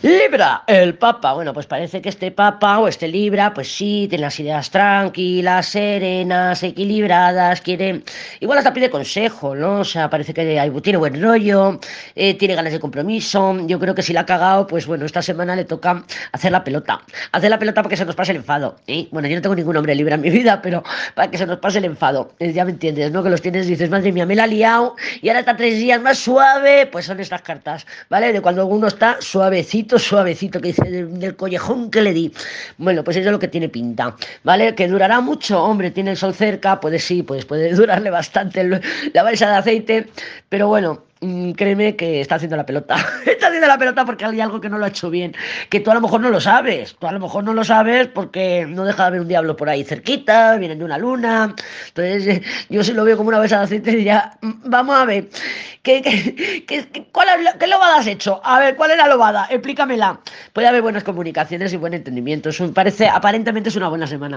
Libra, el Papa. Bueno, pues parece que este Papa o este Libra, pues sí, tiene las ideas tranquilas, serenas, equilibradas, quiere. Igual hasta pide consejo, ¿no? O sea, parece que hay, tiene buen rollo, eh, tiene ganas de compromiso. Yo creo que si la ha cagado, pues bueno, esta semana le toca hacer la pelota. Hacer la pelota para que se nos pase el enfado. ¿eh? Bueno, yo no tengo ningún hombre Libra en mi vida, pero para que se nos pase el enfado. Eh, ya me entiendes, ¿no? Que los tienes y dices, madre mía, me la ha liado y ahora está tres días más suave. Pues son estas cartas, ¿vale? De cuando uno está suavecito suavecito, que dice del, collejón que le di. Bueno, pues eso es lo que tiene pinta, ¿vale? Que durará mucho, hombre, tiene el sol cerca, puede sí, pues puede durarle bastante la balsa de aceite, pero bueno, Mm, créeme que está haciendo la pelota. está haciendo la pelota porque hay algo que no lo ha hecho bien. Que tú a lo mejor no lo sabes. Tú a lo mejor no lo sabes porque no deja de haber un diablo por ahí cerquita, vienen de una luna. Entonces, yo si lo veo como una besa de aceite diría, mm, vamos a ver, ¿qué, qué, qué, ¿qué lobada has hecho? A ver, ¿cuál es la lobada? Explícamela. Puede haber buenas comunicaciones y buen entendimiento. Eso parece, aparentemente es una buena semana.